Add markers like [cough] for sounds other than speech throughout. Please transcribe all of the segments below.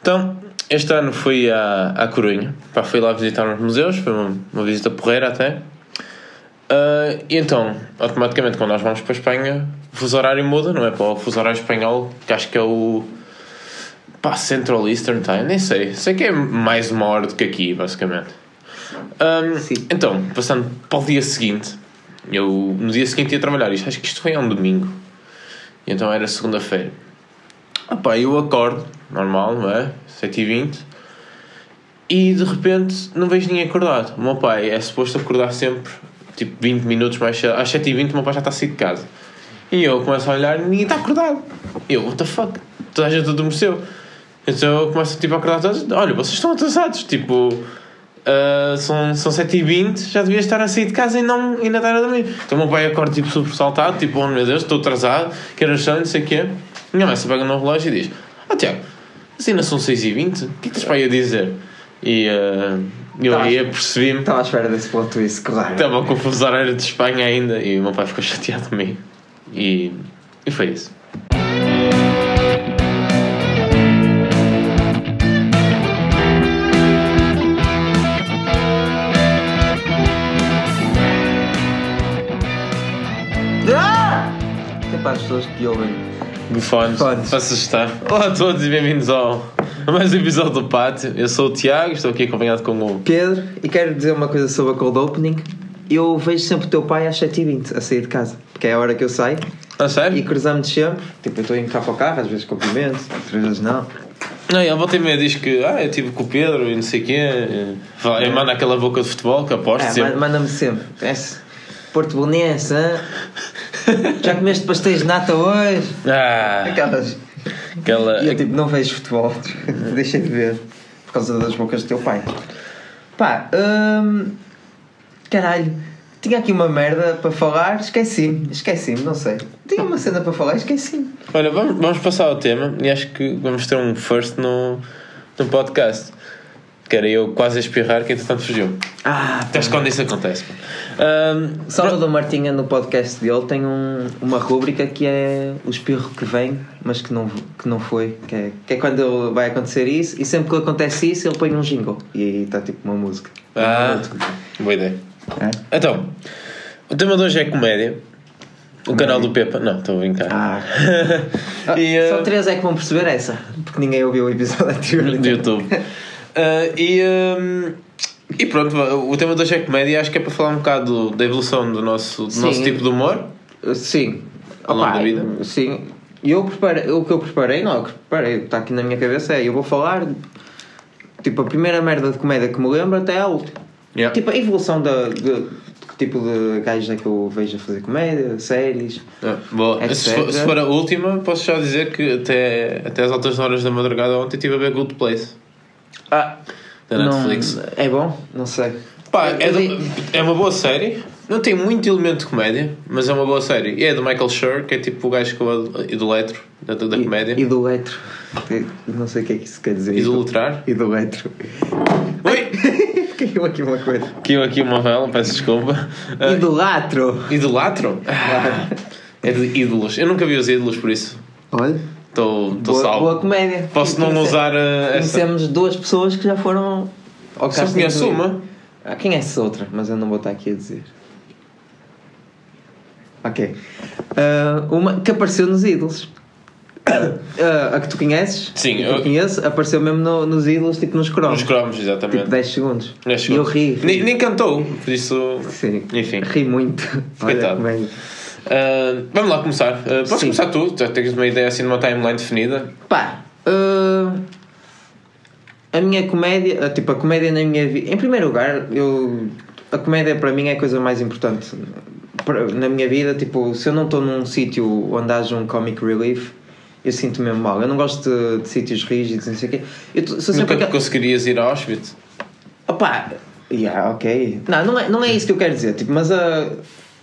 Então, este ano fui à, à Corunha. Pá, fui lá visitar uns museus, foi uma, uma visita porreira até. Ah, e então, automaticamente, quando nós vamos para a Espanha, o fuso horário muda, não é? Para o fuso horário espanhol, que acho que é o. pá, Central Eastern Time, nem sei. Sei que é mais uma hora do que aqui, basicamente. Sim. então, passando para o dia seguinte, eu no dia seguinte ia trabalhar, isto, acho que isto foi um domingo. E então era segunda-feira. Ah pá, eu acordo, normal, não é? 7h20 e de repente não vejo ninguém acordado. O meu pai é suposto acordar sempre tipo 20 minutos mais cedo. Às 7h20 o meu pai já está a sair de casa. E eu começo a olhar e ninguém está acordado. Eu, what the fuck? Toda a gente adormeceu. Então eu começo tipo, a acordar todos. Olha, vocês estão atrasados. Tipo, ah, são, são 7h20, já devia estar a sair de casa e não, ainda estar a dormir. Então o meu pai acorda tipo super saltado, tipo, oh meu Deus, estou atrasado, quero achar, não sei o quê. Minha mãe se pega no relógio e diz: Ah, Tiago, mas ainda são 6h20, o que é que tens para aí a dizer? E ah, eu aí apercebi-me, Estava à espera desse ponto twist, claro. estava o fuso horário de Espanha ainda e o meu pai ficou [laughs] chateado comigo. E, e foi isso. As pessoas que ouvem. Bufones, Bufones. para assustar. Olá a todos e bem-vindos ao a mais um episódio do Pátio. Eu sou o Tiago, estou aqui acompanhado com o. Pedro, e quero dizer uma coisa sobre a cold opening. Eu vejo sempre o teu pai às 7h20 a sair de casa, porque é a hora que eu saio A sério? e cruzamos sempre. Tipo, eu estou a entrar para o carro, às vezes cumprimento, outras vezes não. Não, ele volta e meia diz que ah, eu estive com o Pedro e não sei o quê. Ele manda aquela boca de futebol que aposto É, sempre. ma- manda-me sempre. Esse Porto Bonense? [laughs] já comeste pastéis de nata hoje? Ah, Aquelas. aquela. E eu tipo, não vejo futebol, [laughs] deixei de ver por causa das bocas do teu pai. Pá, hum, caralho, tinha aqui uma merda para falar, esqueci-me, esqueci-me, não sei. Tinha uma cena para falar, esqueci-me. Olha, vamos, vamos passar ao tema e acho que vamos ter um first no, no podcast. Que era eu quase a espirrar que entretanto fugiu. Ah, Até quando isso acontece. Ahm, Salvador Martinha no podcast dele tem um- uma rúbrica que é o espirro que vem, mas que não, que não foi. Que é, que é quando vai acontecer isso, e sempre que acontece isso, ele põe um jingle. E aí está tipo uma música. Ah, boa ideia. É? Então, o tema de hoje é comédia. O canal do Pepa. Não, estou a brincar. Ah. [laughs] E, Só ah, três é que vão perceber essa, porque ninguém ouviu o episódio anterior. do YouTube. Ah, e, ahm, e pronto, o tema de hoje é comédia. Acho que é para falar um bocado da evolução do nosso, do Sim. nosso tipo de humor. Sim. Ao longo Opa, da vida? Sim. E eu preparei, o que eu preparei, não, o que preparei, o que está aqui na minha cabeça é, eu vou falar, tipo, a primeira merda de comédia que me lembro até a última. Yeah. Tipo, a evolução da, de, tipo de gajos é que eu vejo a fazer comédia, séries. Ah, boa. Se for, se for a última, posso já dizer que até, até as altas horas da madrugada ontem estive a ver Good Place Ah, da Netflix. Não, é bom? Não sei. Pá, é, vi- é uma boa série. Não tem muito elemento de comédia, mas é uma boa série. E é do Michael Schur, que é tipo o gajo que eu idolatro da, da comédia. E do letro. Não sei o que é que isso quer dizer. Idolatrar. E do letro. Ui! [laughs] Caiu aqui uma coisa. Caiu aqui uma vela, peço desculpa. Ah, Idolatro. idolatro? Ah, [laughs] é de ídolos. Eu nunca vi os ídolos, por isso Olha. Estou salvo. boa comédia. Posso não Conhece- usar essa. Conhecemos duas pessoas que já foram ao Só casting conheço do- uma. Ah, quem é essa outra? Mas eu não vou estar aqui a dizer. Ok. Ah, uma que apareceu nos ídolos. [coughs] Ah, a que tu conheces? Sim, que eu eu- conheço, apareceu mesmo no- nos ídolos, tipo nos cromos. Nos cromos, exatamente. Tipo 10 segundos. 10 E eu segundos. ri. ri. Nem, nem cantou, por isso. Sim. Enfim. Ri muito. Olha, Coitado. Ah, vamos lá começar. Ah, podes Sim. começar tu, já tens uma ideia assim de uma timeline definida. Pá, ah, a minha comédia, ah, tipo, a comédia na minha vida. Em primeiro lugar, eu, a comédia para mim é a coisa mais importante na minha vida. Tipo, se eu não estou num sítio onde haja um comic relief, eu sinto mesmo mal. Eu não gosto de, de sítios rígidos, não sei o quê. Eu tô- sou Nunca aquele- conseguirias ir a Auschwitz. Opá, yeah, ok. Não, não é, não é isso que eu quero dizer. Tipo, mas ah,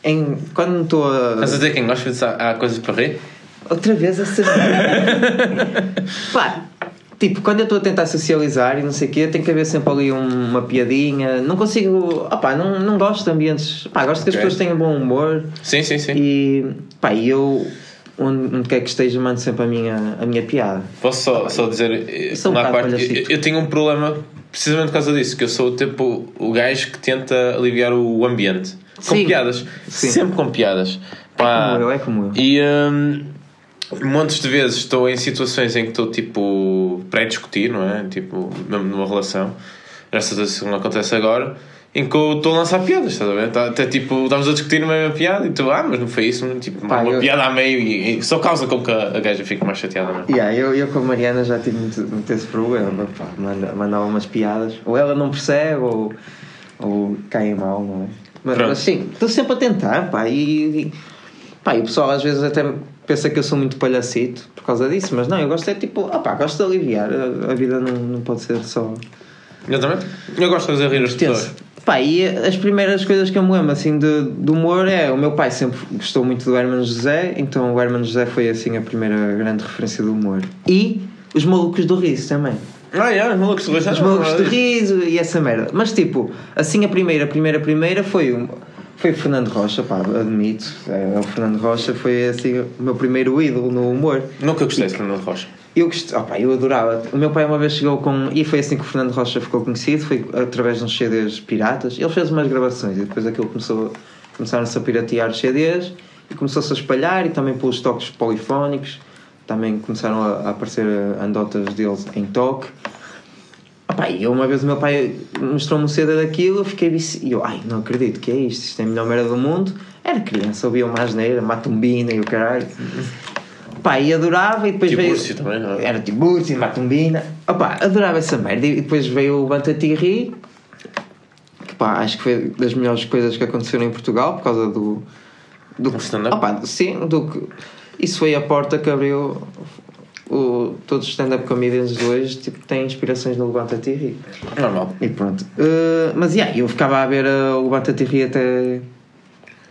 em, quando estou a. Estás a dizer que em Auschwitz há, há coisas para rir? Outra vez essa. [laughs] Pá, tipo, quando eu estou a tentar socializar e não sei o quê, tem que haver sempre ali um- uma piadinha. Não consigo. Opá, não, não gosto de ambientes. Pá, gosto que as pessoas tenham bom humor Sim, sim, sim. e. Pá, e eu. onde, onde quer que esteja, mando sempre a minha, a minha piada. Posso só, só dizer eh, sou um uma bocado parte? Eu, eu tenho um problema precisamente por causa disso, que eu sou tipo o gajo que tenta aliviar o ambiente. Com Sim. piadas. Sim. Sempre com piadas. Pá, Como eu, é como eu. E hum, montes de vezes estou em situações em que estou tipo pré-discutir, não é? Tipo, mesmo numa relação. Graças a Deus isso não acontece agora. Em que eu estou a lançar piadas, estás a ver? Tá- Até tipo, estamos a discutir uma mesma piada e tu, ah, mas não foi isso, tipo, Pá, uma eu- piada a meio e, e só causa com que a, a gaja fique mais chateada, não é? Yeah, eu, eu com a Mariana já tive muito, muito esse problema. Pá, manda, mandava umas piadas, ou ela não percebe, ou, ou cai mal, não é? Mas, mas sim, estou sempre a tentar, pá, e, e, pá, e o pessoal às vezes até pensa que eu sou muito palhacito por causa disso, mas não, eu gosto é tipo, ah pá, gosto de aliviar, a, a vida não, não pode ser só Eu também. Eu gosto de fazer rir as pessoas. Pá, e as primeiras coisas que eu me lembro assim de, do humor é o meu pai sempre gostou muito do Hermano José, então o Hermano José foi assim a primeira grande referência do humor. E os malucos do riso também. Ah, é, malucos de riso. Os malucos de riso e essa merda. Mas tipo, assim a primeira, a primeira, a primeira foi o, foi o Fernando Rocha, pá, admito. É, o Fernando Rocha foi assim o meu primeiro ídolo no humor. Nunca gostei de Fernando Rocha. Eu opá, eu adorava. O meu pai uma vez chegou com. E foi assim que o Fernando Rocha ficou conhecido, foi através de uns CDs piratas. Ele fez umas gravações e depois aquilo começou, começaram-se a piratear os CDs e começou-se a espalhar e também pelos toques polifónicos. Também começaram a, aparecer andotas deles em toque. Eu uma vez o meu pai mostrou-me um CD daquilo, eu fiquei vici... e eu, ai, não acredito que é isto, isto é a melhor merda do mundo. Era criança, ouvia uma asneira, matumbina e o caralho. Pá, e adorava e depois veio. Também, não é? Era Tibúrcio, Matumbina. Opá, adorava essa merda. E depois veio o Banta-te e Ri, que pá, acho que foi das melhores coisas que aconteceram em Portugal por causa do. do Um stand-up? Opá, sim, do que. Isso foi a porta que abriu. O, todos os stand-up comedians de hoje tipo, têm inspirações no Levanta-te e Ri. Normal. E pronto. Uh, mas yeah, eu ficava a ver uh, o Levanta-te e Ri até,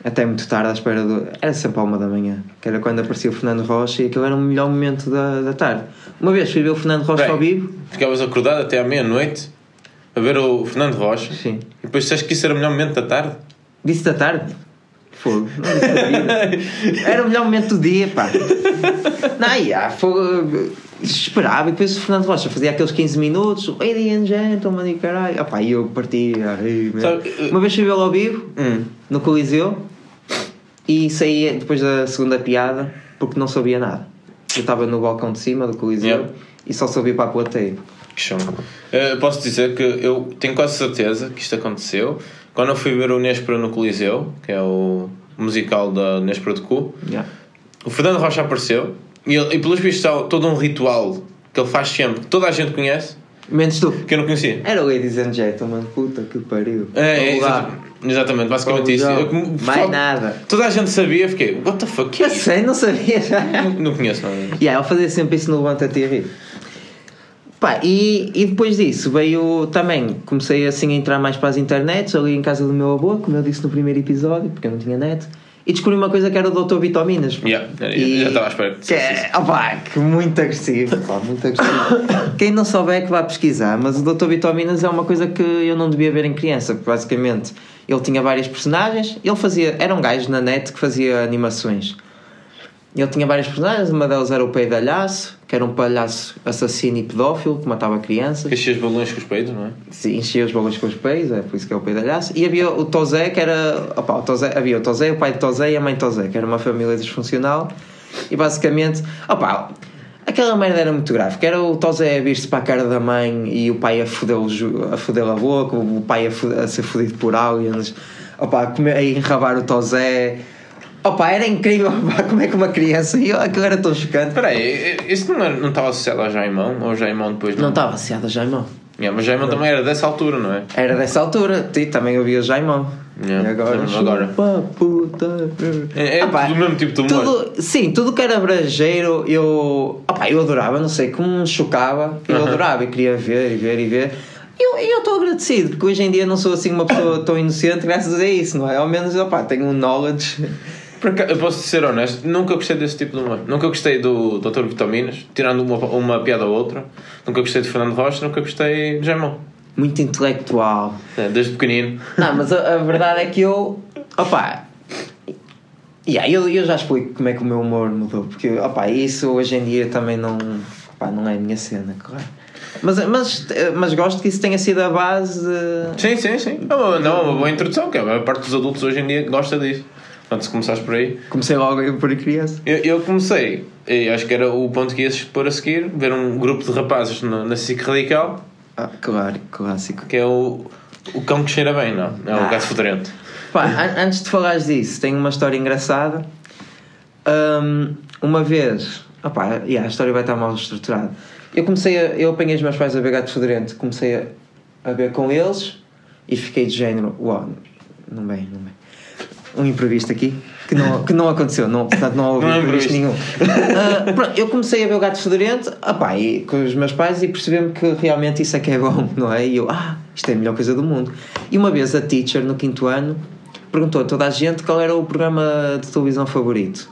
até muito tarde à espera do. Era sempre à uma da manhã, que era quando aparecia o Fernando Rocha e aquilo era o melhor momento da, da tarde. Uma vez fui ver o Fernando Rocha Bem, ao vivo. Ficavas acordado até à meia-noite a ver o Fernando Rocha Sim. e depois disseste que isso era o melhor momento da tarde. Disse da tarde? Fogo. [laughs] Era o melhor momento do dia, pá. Não, yeah, fogo. Esperava e depois o Fernando Rocha fazia aqueles 15 minutos, ladies and gentlemen e caralho. Opá, e eu. Sabe, uh, Uma vez fui vê-lo ao vivo, Hum. no Coliseu, e saí depois da segunda piada porque não sabia nada. Eu estava no balcão de cima do Coliseu Yeah. e só sabia para a plateia. Que chão. Eh, posso dizer que eu tenho quase certeza que isto aconteceu quando eu fui ver o Nespera no Coliseu, que é o musical da Nespera de Cu. Yeah. O Fernando Rocha apareceu e, ele, e pelos vistos há todo um ritual que ele faz sempre, que toda a gente conhece, Menos tu. que eu não conhecia. Era ladies and gentlemen, puta que pariu. É, é, exatamente, exatamente, basicamente isso. Eu, como- Mais pessoal- nada. Toda a gente sabia, fiquei, what the fuck, que é Eu isso? sei, não sabia já. Não, não conheço nada. Yeah, ele fazia sempre isso no Levanta-te e Ri. Pá, e, e depois disso veio também, comecei assim a entrar mais para as internets, ali em casa do meu avô, como eu disse no primeiro episódio, porque eu não tinha net, e descobri uma coisa que era o Dr. Vitaminas. Yeah, E- já estava à espera que Que é, opá, que muito agressivo, pá, muito agressivo. [coughs] Quem não souber que vá pesquisar, mas o Dr. Vitaminas é uma coisa que eu não devia ver em criança, porque basicamente ele tinha várias personagens, ele fazia, era um gajo na net que fazia animações. Ele tinha várias personagens, uma delas era o Peidalhaço, que era um palhaço assassino e pedófilo que matava crianças. Enchia os balões com os peitos, não é? Sim, enchia os balões com os pés, é por isso que é o peidalhaço. E havia o Tozé, que era. Opa, o Tozé, havia o Tozé, o pai de Tozé e a mãe de Tozé, que era uma família disfuncional. E basicamente. Opa, aquela merda era muito grave, que era o Tozé a vir-se para a cara da mãe e o pai a fodê-lo a fodê a boca, o pai a, a ser fodido por aliens, opa, a, comer, a enrabar o Tozé. Opa, era incrível [laughs] opa, como é que uma criança. E eu- aquilo era tão chocante. Espera aí, isso não, era, não estava associado ao Jaimão? Ou o Jaimão depois Não estava associado a Jaimão. Yeah, mas Jaimão também era dessa altura, não é? Era dessa altura, ti também ouvia Jaimão. Yeah, E agora, lembro-me agora. chupa, puta. É, é Ah, pá, do mesmo tipo de humor. Tudo, sim, tudo que era brejeiro eu, opá, eu adorava, não sei, como me chocava, eu Aham. adorava e queria ver e ver e ver. E eu eu estou agradecido, porque hoje em dia não sou assim uma pessoa tão inocente graças a isso, não é? Ao menos opá, tenho um knowledge. Eu posso ser honesto, nunca gostei desse tipo de humor. Nunca gostei do Dr. Vitaminas, tirando uma, uma piada ou outra. Nunca gostei de Fernando Rocha, nunca gostei de Jaimão. Muito intelectual. É, desde pequenino. Não, mas a, a verdade é que eu, opá, Yeah, eu, eu já explico como é que o meu humor mudou, porque opa, isso hoje em dia também não, opá, não é a minha cena, claro. Mas, mas, mas gosto que isso tenha sido a base. de- Sim, sim, sim. É uma, não, é uma boa introdução, que a maior parte dos adultos hoje em dia gosta disso. Portanto, se começares por aí. Comecei logo por criança. Eu, eu comecei, e acho que era o ponto que ias pôr a seguir, ver um grupo de rapazes no- na SIC Radical, Ah, claro, clássico. que é o, o cão que cheira bem, não? É o Ah. gato fedorento. Pá, an- antes de falares disso, tenho uma história engraçada. Hum, uma vez, opá, yeah, a história vai estar mal estruturada. Eu comecei a, eu apanhei os meus pais a ver gato fedorento, comecei a, a ver com eles e fiquei de género, uau, não bem, não bem. Um imprevisto aqui que não, que não aconteceu, não, portanto não houve [laughs] Não imprevisto nenhum. Ah, pronto, eu comecei a ver o gato fedorento opá, e, com os meus pais e percebi-me que realmente isso é que é bom, [laughs] não é? E eu, ah, isto é a melhor coisa do mundo. E uma vez a teacher no quinto ano perguntou a toda a gente qual era o programa de televisão favorito.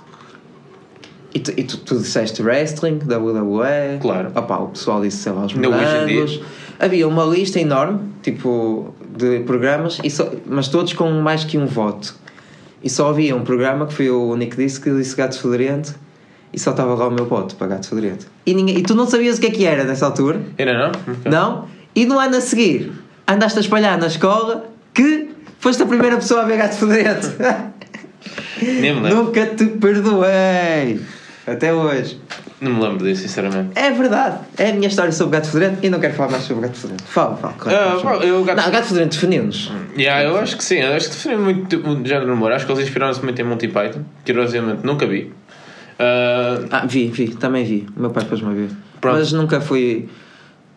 E tu, e tu, tu disseste wrestling, WWE. Claro. Opá, o pessoal disse, sei lá, os morangos. Havia uma lista enorme, tipo, de programas, só, mas todos com mais que um voto. E só havia um programa que foi o único que disse que disse Gato Fedorento e só estava lá o meu voto para Gato Fedorento. E, ninguém, e tu não sabias o que é que era nessa altura? Era não? Não? E no ano a seguir andaste a espalhar na escola que foste a primeira pessoa a ver Gato Fedorento. Nem me lembro. Nunca te perdoei. Até hoje. Não me lembro disso, sinceramente. É verdade. É a minha história sobre o Gato Fedorento e não quero falar mais sobre o Gato Fedorento. Fala, fala. claro, Ah, bom, eu, gato- Não, o Gato Fedorento defendeu-nos. Yeah, eu acho que sim, eu acho que definiu muito o género de humor. Acho que eles inspiraram-se muito em Monty Python, curiosamente nunca vi. Ah, Ah, vi, vi, também vi. O meu pai pôs-me a ver. Pronto. Mas nunca fui.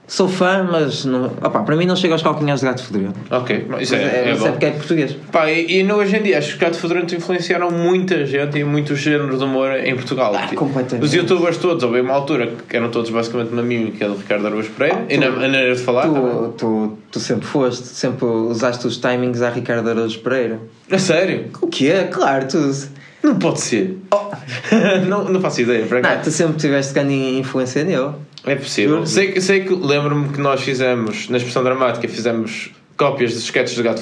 Sou fã, mas não... Opa, para mim não chega aos calcanhares de gato fedorento. ok, isso é, é mas bom. porque é português. Pá, e, e no, hoje em dia acho que Gato Fedorento influearam muita gente e muito género de humor em Portugal. Ah, Tipo, completamente. Os youtubers todos, houve uma altura que eram todos basicamente uma mímica do Ricardo Araújo Pereira e na maneira de falar. Tu, tu, tu sempre foste, sempre usaste os timings a Ricardo Araújo Pereira. A sério? O quê? Claro, tu. Não pode ser. [laughs] não, não faço ideia. Para Não, tu sempre tiveste grande influência nele. É possível. Sei, que- sei que lembro-me que nós fizemos, na expressão dramática, fizemos cópias dos sketches do Gato.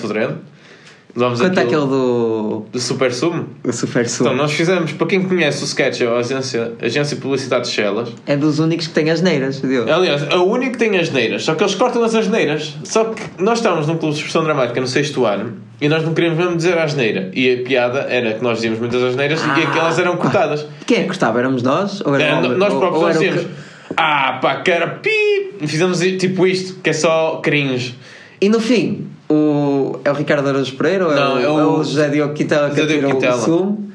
Levámos Quanto aquilo aquele do. do Super Sumo. O Super Sul. Então, nós fizemos, para quem conhece o sketch, é a agência, agência de Publicidade de Chelas. É dos únicos que tem as neiras, dele. Aliás, é o único que tem asneiras, só que eles cortam as asneiras. Só que nós estávamos num clube de expressão dramática no sexto ano e nós não queríamos mesmo dizer asneira. E a piada era que nós dizíamos muitas asneiras e Ah, aquelas eram cortadas. Quem é que cortava? Éramos nós? Ou era É, o- nós ou- próprios ou era o que- Ah, pá, cara, pi! E fizemos tipo isto, que é só cringe. E no fim, o, é o Ricardo Araújo Pereira ou é, Não, o, é o- é o José Diogo Quintela que atira o sumo?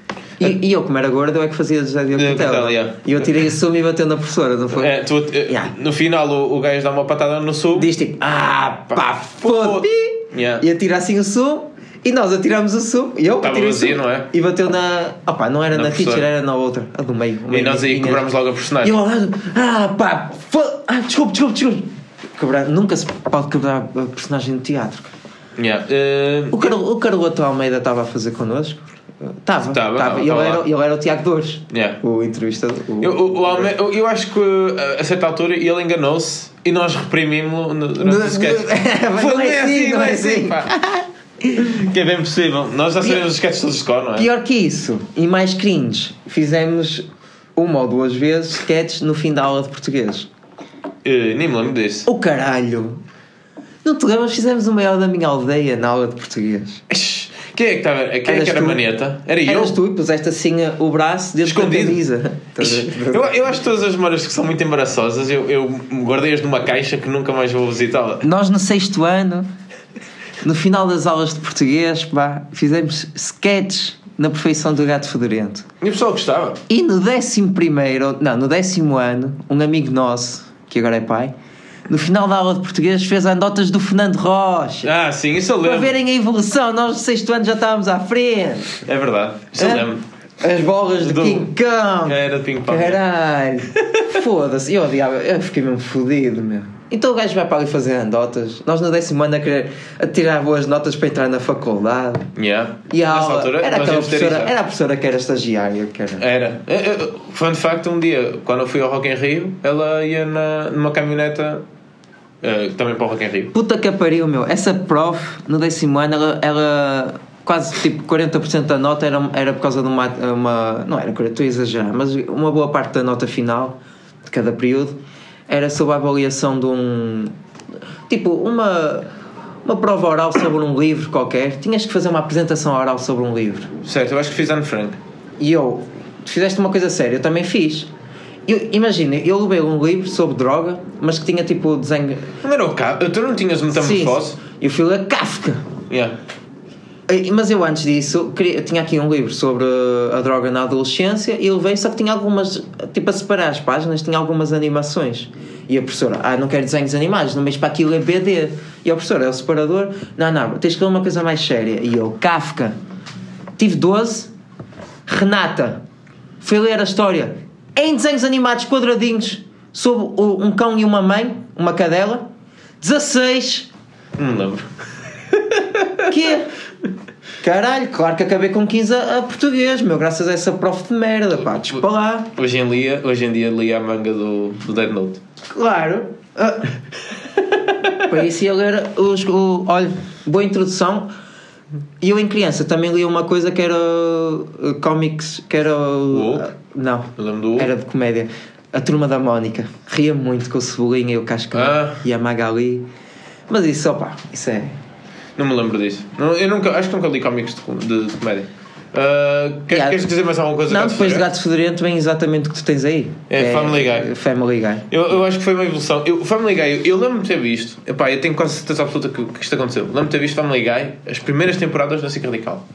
E, e eu, como era gordo, eu é que fazia José Diogo Quintela. Yeah. E eu tirei o sumo e bateu na professora, não foi? É, tu, eh, Yeah. No final, o, o gajo dá uma patada no sul. Diz tipo, ah, pá, foda Yeah. E atira assim o sumo. E nós atiramos o sumo. E eu Estava atirei o vazio, não é? E bateu na. Opá, não era Na na, teacher, era na outra. A do meio. E nós aí cobramos logo a E personagem. eu ao lado, ah, pá, Ah, desculpe, desculpe, desculpe. Quebrar, nunca se pode quebrar a personagem de teatro. Yeah. eh, O, Car o Carloto Almeida estava a fazer connosco? Estava. Estava, E ele era, ele era o Tiago Dores. Yeah. O entrevistador. o- Eu, o- o Alme- eu, eu acho que a, a certa altura ele enganou-se e nós reprimimos-lo no- durante No- o sketch. [laughs] Mas Foi, não é assim, não é assim. pá. [laughs] [laughs] Que é bem possível. Nós já sabemos os sketches todos de cor, não é? Pior que isso, e mais cringe, fizemos uma ou duas vezes sketches no fim da aula de português. Eh, nem me lembro disso. O caralho! Não te lembras? Fizemos o maior da minha aldeia na aula de português. Quem é que estava? Quem é Eras que era tu? maneta? Era eu? Eras tu e puseste assim o braço dentro Escondido. da camisa. A? Eu, eu acho que todas as memórias que são muito embaraçosas eu, eu guardei-as numa caixa que nunca mais vou visitá-la. Nós no sexto ano, no final das aulas de português, pá, fizemos sketches na perfeição do gato fedorento. E o pessoal gostava. E no décimo primeiro, não, no décimo ano, um amigo nosso, que agora é pai, no final da aula de português fez anedotas do Fernando Rocha. Ah, sim, isso eu Para lembro. verem a evolução, nós no sexto ano já estávamos à frente. É verdade. Isso eu Hã? lembro. As bolas de Do- King Kong. Era de ping-pong. Caralho. Foda-se. Eu odiava. Eu fiquei mesmo fodido, meu. Então o gajo vai para ali fazer anedotas. Nós no décimo ano a querer a tirar boas notas para entrar na faculdade. Yeah. E a aula. altura, era aquela professora. Era a professora que era estagiária. Que era. Era. Fun fact, um dia, quando eu fui ao Rock in Rio, ela ia na, numa caminhoneta eh, também para o Rock in Rio. Puta que pariu, meu. Essa prof, no décimo ano, ela, ela quase tipo 40% da nota era, era por causa de uma, uma. Não era, estou a exagerar, mas uma boa parte da nota final de cada período era sobre a avaliação de um. Tipo, uma. Uma prova oral sobre um livro qualquer, tinhas que fazer uma apresentação oral sobre um livro. Certo, eu acho que fiz Anne Frank. E eu, tu fizeste uma coisa séria, eu também fiz. Imagina, eu levei um livro sobre droga, mas que tinha tipo desenho. Não era o Kafka? Tu não tinhas metamorfose? Sim, eu fui ler Kafka. Yeah. Eh, Mas eu antes disso queria, tinha aqui um livro sobre a droga na adolescência e levei, só que tinha algumas, tipo a separar as páginas, tinha algumas animações. E a professora, ah, não quero desenhos animados, não mexo para aquilo é BD. E a professora, é o separador, não, não, tens que ler uma coisa mais séria. E eu, Kafka, tive 12, Renata, fui ler a história em desenhos animados quadradinhos sobre um cão e uma mãe, uma cadela, 16, Não lembro. que [laughs] Caralho, claro que acabei com 15 a, a português, meu, graças a essa prof de merda, pá, desculpa lá. Hoje em dia, hoje em dia li a manga do, do Dead Note. Claro. Ah. [laughs] Para isso ia ler os. O, olha, boa introdução. E eu em criança também li uma coisa que era uh, comics, que era. O Hulk? não, era de comédia. A turma da Mónica. Ria muito com o Cebolinha e o Cascão Ah. e a Magali. Mas isso, opá, isso é. Não me lembro disso. Não, eu nunca, acho que nunca li cómics de, de, de comédia. Ah, quer- Yeah. Queres dizer mais alguma coisa? Não, Gato depois de? Gato Fedorento vem exatamente o que tu tens aí. É Family Guy. Family Guy. Eu, eu acho que foi uma evolução. Eu, Family Guy, eu, eu lembro-me de ter visto. Epá, eu tenho quase certeza absoluta que, que isto aconteceu. Lembro-me de ter visto Family Guy as primeiras temporadas da SIC Radical.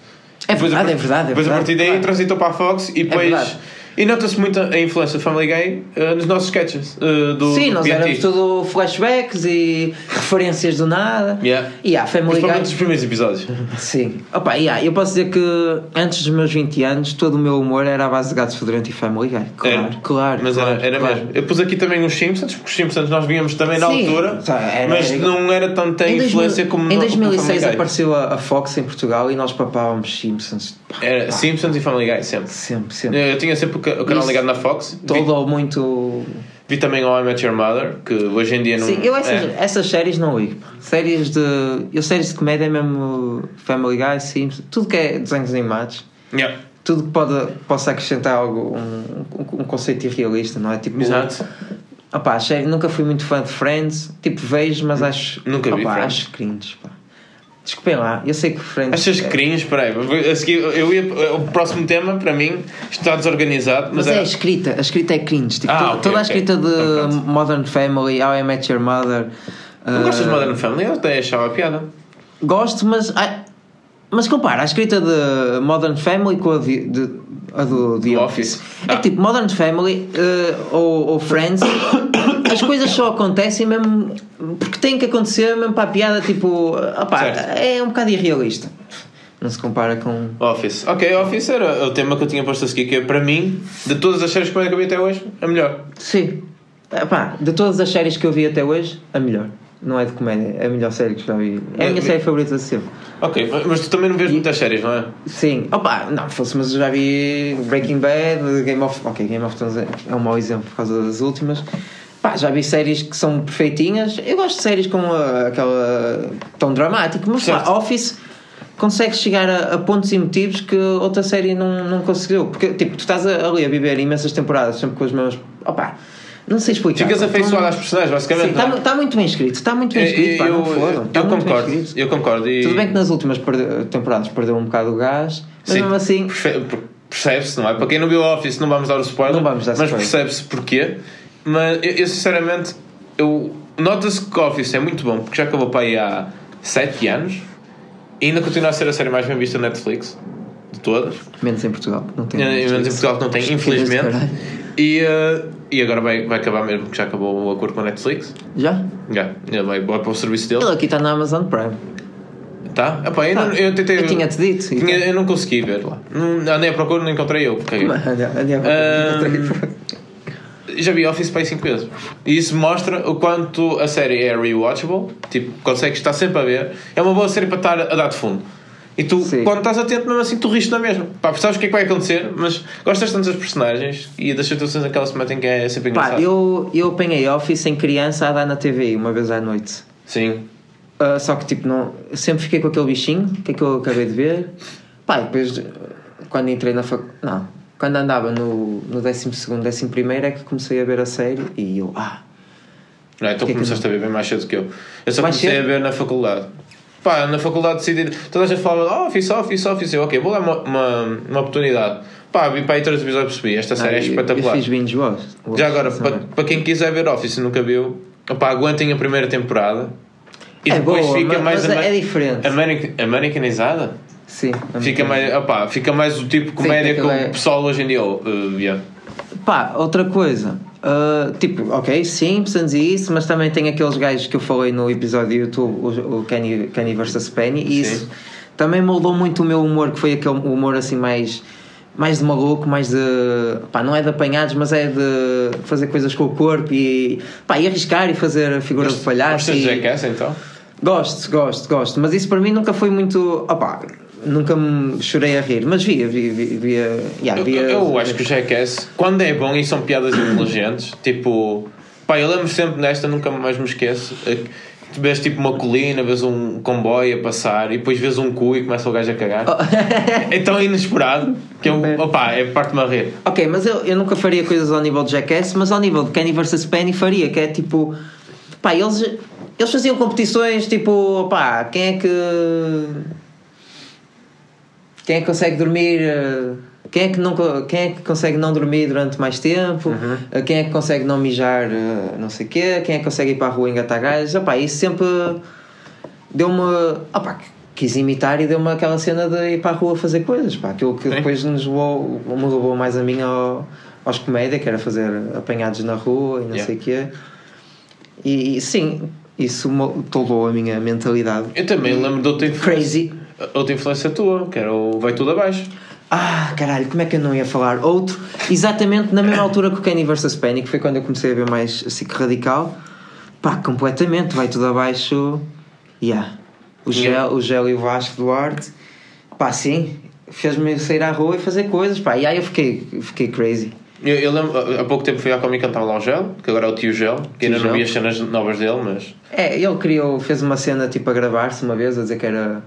É Depois verdade, par- é verdade. É Depois a verdade, partir daí claro. transitou para a Fox e depois. verdade. E nota-se muito a influência Family Guy eh, nos nossos sketches eh, do, Sim, do nós PNT. éramos tudo flashbacks e referências do nada. Yeah. E a Family Guy. os primeiros episódios. Sim. Opa, yeah, eu posso dizer que antes dos meus 20 anos todo o meu humor era à base de Gatos Fedorento e Family Guy. Claro, Era. claro. Mas claro, era, era claro. mesmo. Eu pus aqui também os Simpsons, porque os Simpsons nós víamos também na Sim, altura, tá, era- mas não era tanta Em 2000 influência como Em no- como 2006 Family Guy. apareceu a, a Fox em Portugal e nós papávamos Simpsons. Pá, Era Simpsons e Family Guy, sempre. Sempre, sempre. Eu tinha sempre o ca- o canal ligado na Fox. Todo ou muito. vi também o I Met Your Mother, que hoje em dia não. Sim, eu essas, é. essas séries não ligo. Séries de. Eu séries de comédia é mesmo Family Guy, Simpsons, tudo que é desenhos animados. Yeah. tudo que pode, possa acrescentar algo, um, um, conceito irrealista, não é? Tipo, Exato. Opá, sério, nunca fui muito fã de Friends, tipo, vejo, mas acho. Nunca vi opá, Friends. acho cringe. Desculpem lá, eu sei que Friends. Achas é, cringe? Espera aí, a seguir, eu ia, o próximo tema, para mim, está desorganizado, mas, Mas é a era- escrita, a escrita é cringe. Tipo, Ah, to- ok, toda a escrita de Então. Modern Family, How I Met Your Mother. Não uh, gostas de Modern Family? Eu até achava piada. Gosto, mas. ah, mas compara a escrita de Modern Family com a, de, de- a do The Office. Office. É Ah. que tipo, Modern Family uh, ou, ou Friends, [coughs] as coisas só acontecem mesmo porque tem que acontecer mesmo para a piada, tipo, Certo. é um bocado irrealista. Não se compara com. Office. Ok, Office era o tema que eu tinha posto a seguir, que é para mim, de todas as séries que eu vi até hoje, a melhor. Sim. Epá, de todas as séries que eu vi até hoje, a melhor. Não é de comédia, é a melhor série que já vi. É a minha É- série favorita de sempre. Ok, mas tu também não vês muitas séries, não é? Sim, opa, não, fosse, mas eu já vi Breaking Bad, Game of. Ok, Game of Thrones é é um mau exemplo por causa das últimas. Pá, já vi séries que são perfeitinhas. Eu gosto de séries com a- aquela tão dramático, mas pá. Office consegue chegar a, a pontos emotivos que outra série não, não conseguiu. Porque, tipo, tu estás ali a viver imensas temporadas, sempre com as mesmas. Opa, não sei explicar. Ficas pá, afeiçoado tão- às personagens, basicamente. Não é? está muito bem escrito, está muito bem Eu, escrito, pá, eu, não foram. eu Tá concordo, eu concordo. E... Tudo bem que nas últimas perde- temporadas perdeu um bocado o gás, mas Sim, mesmo assim. Percebe-se, não é? Para quem não viu o Office, não vamos dar o spoiler, Não vamos dar mas spoiler. percebe-se porquê. Mas eu, eu, sinceramente, eu nota-se que o Office é muito bom porque já acabou para aí há 7 anos e ainda continua a ser a série mais bem vista na Netflix de todas. Menos em Portugal, não tem. Menos em Portugal que não tem, infelizmente. E, eh, e agora vai, vai acabar mesmo, porque já acabou o acordo com a Netflix. Já? Já, vai, vai para o serviço dele. Ele aqui está na Amazon Prime. Tá? Epá, eu, Tá. não, eu tentei. Eu tinha-te dito. tinha- tá. eu não consegui ver lá. Não, andei à procura, não encontrei eu. Caguei. Mas, olha, olha, Ah, encontrei. Já vi Office para aí 5 vezes. E isso mostra o quanto a série é rewatchable. Tipo, consegues estar sempre a ver. É uma boa série para estar a dar de fundo. E tu, Sim. quando estás atento, mesmo assim, tu riste na mesma. Pá, sabes o que é que vai acontecer, mas gostas tanto das personagens e das situações em que metem que é sempre Pá, engraçado. eu, eu apanhei Office em criança a dar na TV uma vez à noite. Sim. Ah, só que tipo, não, sempre fiquei com aquele bichinho, que é que eu acabei de ver. Pá, depois quando entrei na faculdade. Não, quando andava no, no 12, 11 é que comecei a ver a série e eu, ah, Não, então Que é que começaste a ver bem mais cedo que eu. Eu só Mais comecei cedo? a ver na faculdade. Pá, na faculdade decidi. Toda a gente falava, oh, Office, Office, Office. Eu, ok, vou dar uma, uma, uma oportunidade. Pá, vi para aí três episódios e percebi. Esta série é eu- espetacular. Eu fiz binge watch. Já agora, para, para quem quiser ver Office e nunca viu, opá, aguentem a primeira temporada. E é depois boa, fica mais mas é, ama- é diferente. American- americanizada. Sim, Fica mais, opá, fica mais o tipo de comédia que aquilo o é- pessoal hoje em dia uh. Pá, outra coisa. ah, tipo, ok, Simpsons e isso, mas também tem aqueles gajos que eu falei no episódio do YouTube, o, o Kenny, Kenny vs Penny, e isso também moldou muito o meu humor, que foi aquele humor assim mais. Mais de maluco, mais de. pá, não é de apanhados, mas é de fazer coisas com o corpo e. pá, e arriscar e fazer a figura de palhaço. Gostas de Jackass então? Gosto, gosto, gosto, mas isso para mim nunca foi muito. opá, nunca me chorei a rir, mas via, via, via. yeah, Eu, via eu acho que o Jackass, quando é bom e são piadas [coughs] inteligentes, tipo, pá, eu lembro sempre desta, nunca mais me esqueço. eh, Tu vês tipo uma colina, vês um comboio a passar e depois vês um cu e começa o gajo a cagar. [laughs] É tão inesperado que eu, opá, é parte-me a rir. Ok, mas eu, eu nunca faria coisas ao nível de Jackass, mas ao nível de Kenny vs Penny faria, que é tipo. Pá, eles, eles faziam competições tipo. Pá, quem é que. Quem é que consegue dormir. eh, Quem é que, não, quem é que consegue não dormir durante mais tempo? Eh, Quem é que consegue não mijar eh, não sei o quê? Quem é que consegue ir para a rua engatar gajos? Opá, isso sempre deu-me. Opá, quis imitar e deu-me aquela cena de ir para a rua fazer coisas. Pá, aquilo que Sim. depois nos levou, me levou mais a mim ao, aos comédia, que era fazer apanhados na rua e não Yeah. sei o quê. E, e sim, isso toldou a minha mentalidade. Eu também lembro de outra influência, Crazy. Outra influência tua, que era o Vai Tudo Abaixo. Ah, caralho, como é que eu não ia falar? Outro, exatamente na mesma altura que o Kenny vs que foi quando eu comecei a ver mais assim radical. Pá, completamente, vai tudo abaixo. Yeah. O, Yeah. gel, o Gel e o Vasco Duarte. Pá, sim, fez-me sair à rua e fazer coisas. Pá, e aí eu fiquei, fiquei crazy. Eu, eu lembro, há pouco tempo fui à Comic estava lá o Gel, que agora é o tio Gel, que ainda não vi as cenas novas dele, mas. É, ele criou, fez uma cena tipo a gravar-se uma vez, a dizer que era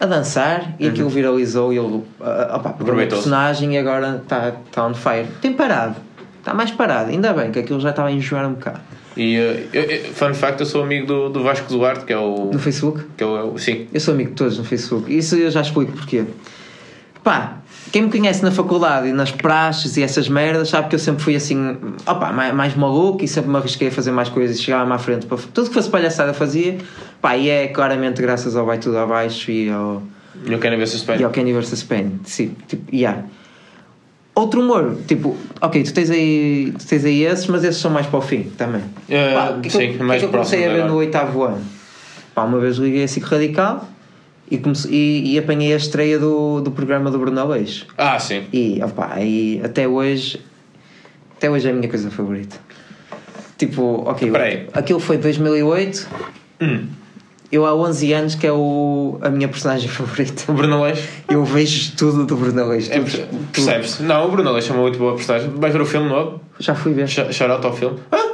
a dançar e aquilo viralizou e ele ah, opá, pegou o Aproveitou-se. personagem e agora está tá on fire. Tem parado, está mais parado, ainda bem que aquilo já estava a enjoar um bocado. E, eh, eu, eu- fun fact, eu sou amigo do, do Vasco Duarte, que é o. No Facebook? Que é o sim. Eu sou amigo de todos no Facebook. Isso eu já explico porquê. Pá, quem me conhece na faculdade e nas praxes e essas merdas sabe que eu sempre fui assim, opa, mais, mais maluco e sempre me arrisquei a fazer mais coisas e chegava-me à frente. Para, tudo que fosse palhaçada fazia. Pá, e é claramente graças ao Vai Tudo Abaixo e ao, quero ver se e ao Kenny vs. Penny. Sim, tipo, yeah. Outro humor, tipo, ok, tu tens, aí, tu tens aí esses, mas esses são mais para o fim também. Eh, Pá, que sim, que mais que eu comecei a ver agora. no oitavo ano. Pá, uma vez liguei a SIC Radical e, comecei, e, e apanhei a estreia do, do programa do Bruno Aleixo. Ah, sim. E, opá, e até hoje, até hoje é a minha coisa favorita. Tipo, ok, Espera aí. aquilo foi 2008, Hum. eu há 11 anos que é o, a minha personagem [laughs] favorita. O Bruno Aleixo. Eu vejo tudo do Bruno Aleixo. É. Percebes? Não, o Bruno Aleixo é uma muito boa postagem. Vais ver o filme novo? Já fui ver. Sh- Shout out ao filme. Ah,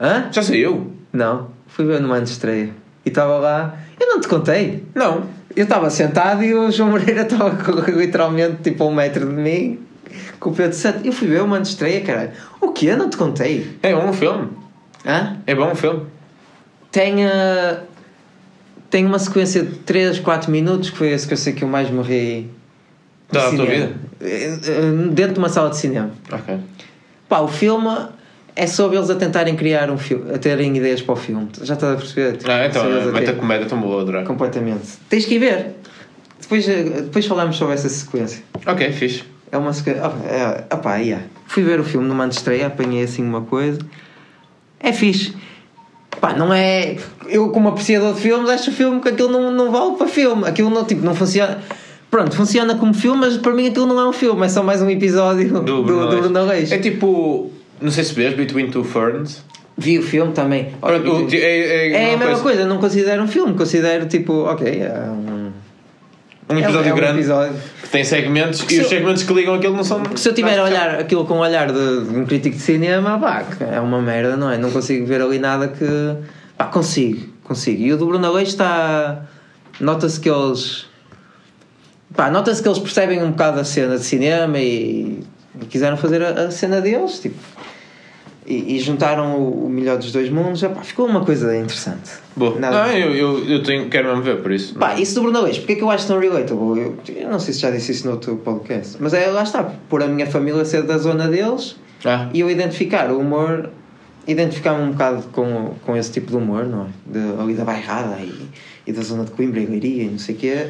Hã? já saiu? Não, fui ver numa estreia. E estava lá. Eu não te contei. Não. Eu estava sentado e o João Moreira [laughs] estava literalmente tipo a um metro de mim com o Pedro Santo. Eu fui ver uma estreia, caralho. O que? Não te contei. É bom o filme. Hã? É bom o filme. Tem, ah, tem uma sequência de 3, 4 minutos que foi esse que eu sei que eu mais morri. Da tua vida? Eh, eh, Dentro de uma sala de cinema. Ok. Pá, o filme é sobre eles a tentarem criar um filme, a terem ideias para o filme. Já estás a perceber? Ah, então, eles a mete a comédia, tão boa, adorar. Completamente. Tens que ir ver. Depois, eh, depois falamos sobre essa sequência. Ok, fixe. É uma sequência. Ah, é, ah, pá, yeah. Fui ver o filme numa estreia, apanhei assim uma coisa. É fixe. Pá, não é. Eu, como apreciador de filmes, acho o filme que aquilo não, não vale para filme. Aquilo não, tipo, não funciona. Pronto, funciona como filme, mas para mim aquilo não é um filme, é só mais um episódio do, do, do Bruno Aleixo. É tipo, não sei se vês, Between Two Ferns. Vi o filme também. Ora, o- é, é, É a mesma coisa, não considero um filme, considero tipo, ok, é um, Um episódio é um grande episódio. que tem segmentos Se e os eu- segmentos que ligam aquilo não são. Se eu tiver a olhar aquilo com o olhar de, de um crítico de cinema, pá, é uma merda, não é? Não consigo ver ali nada que. pá, consigo. consigo. E o do Bruno Aleixo está. Nota-se que eles. Pá, nota-se que eles percebem um bocado a cena de cinema e, e quiseram fazer a, a cena deles, tipo. E, e juntaram o, o melhor dos dois mundos. Epá, ficou uma coisa interessante. Boa. Nada- Não, eu, eu, eu tenho, quero mesmo ver, por isso. Pá, isso do Bruno Aleixo, porque é que eu acho tão relatable? Eu, eu não sei se já disse isso no outro podcast, mas é, lá está, por a minha família ser da zona deles Ah, e eu identificar o humor, identificar-me um bocado com, com esse tipo de humor, não é? De, ali da bairrada e, e da zona de Coimbra e Leiria e não sei o quê.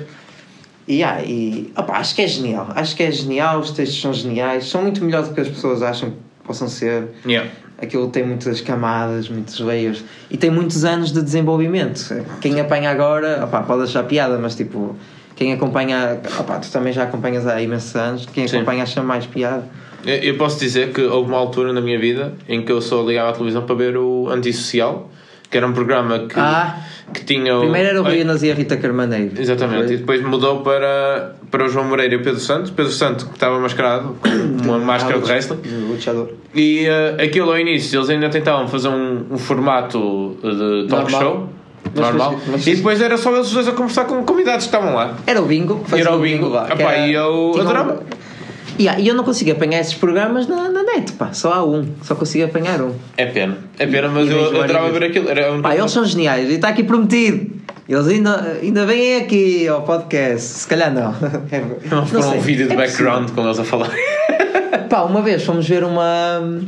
E, ah, e opá, acho que é genial, acho que é genial, os textos são geniais, são muito melhores do que as pessoas acham que possam ser. yeah. Aquilo tem muitas camadas, muitos layers e tem muitos anos de desenvolvimento. Quem apanha agora, opá, pode achar piada, mas tipo, quem acompanha, opá, tu também já acompanhas há imensos anos, quem Sim. acompanha acha mais piada. Eu posso dizer que houve uma altura na minha vida em que eu só ligava à televisão para ver o Antissocial, que era um programa que, Ah. que tinha. o- Primeiro era o Rui e a Rita Carmaneiro. Exatamente, e depois mudou para, para o João Moreira e o Pedro Santos. Pedro Santos que estava mascarado com [coughs] uma máscara de wrestling. O luchador. E eh, aquilo ao início eles ainda tentavam fazer um, um formato de talk Normal. show normal. mas- e depois era só eles dois a conversar com convidados que estavam lá. Era o bingo. Era o bingo. lá. que Epá, era- e eu tinha um- adorava. E e eu não consigo apanhar esses programas na, na net, pá. Só há um. Só consigo apanhar um. É pena, é pena, mas E eu adorava ver aquilo. Era um Pá, eles são geniais. E está aqui prometido. Eles ainda, ainda vêm aqui ao podcast. Se calhar não. [laughs] É, Não, sei. um vídeo de É background com eles a falar. possível. Pá, uma vez fomos ver uma.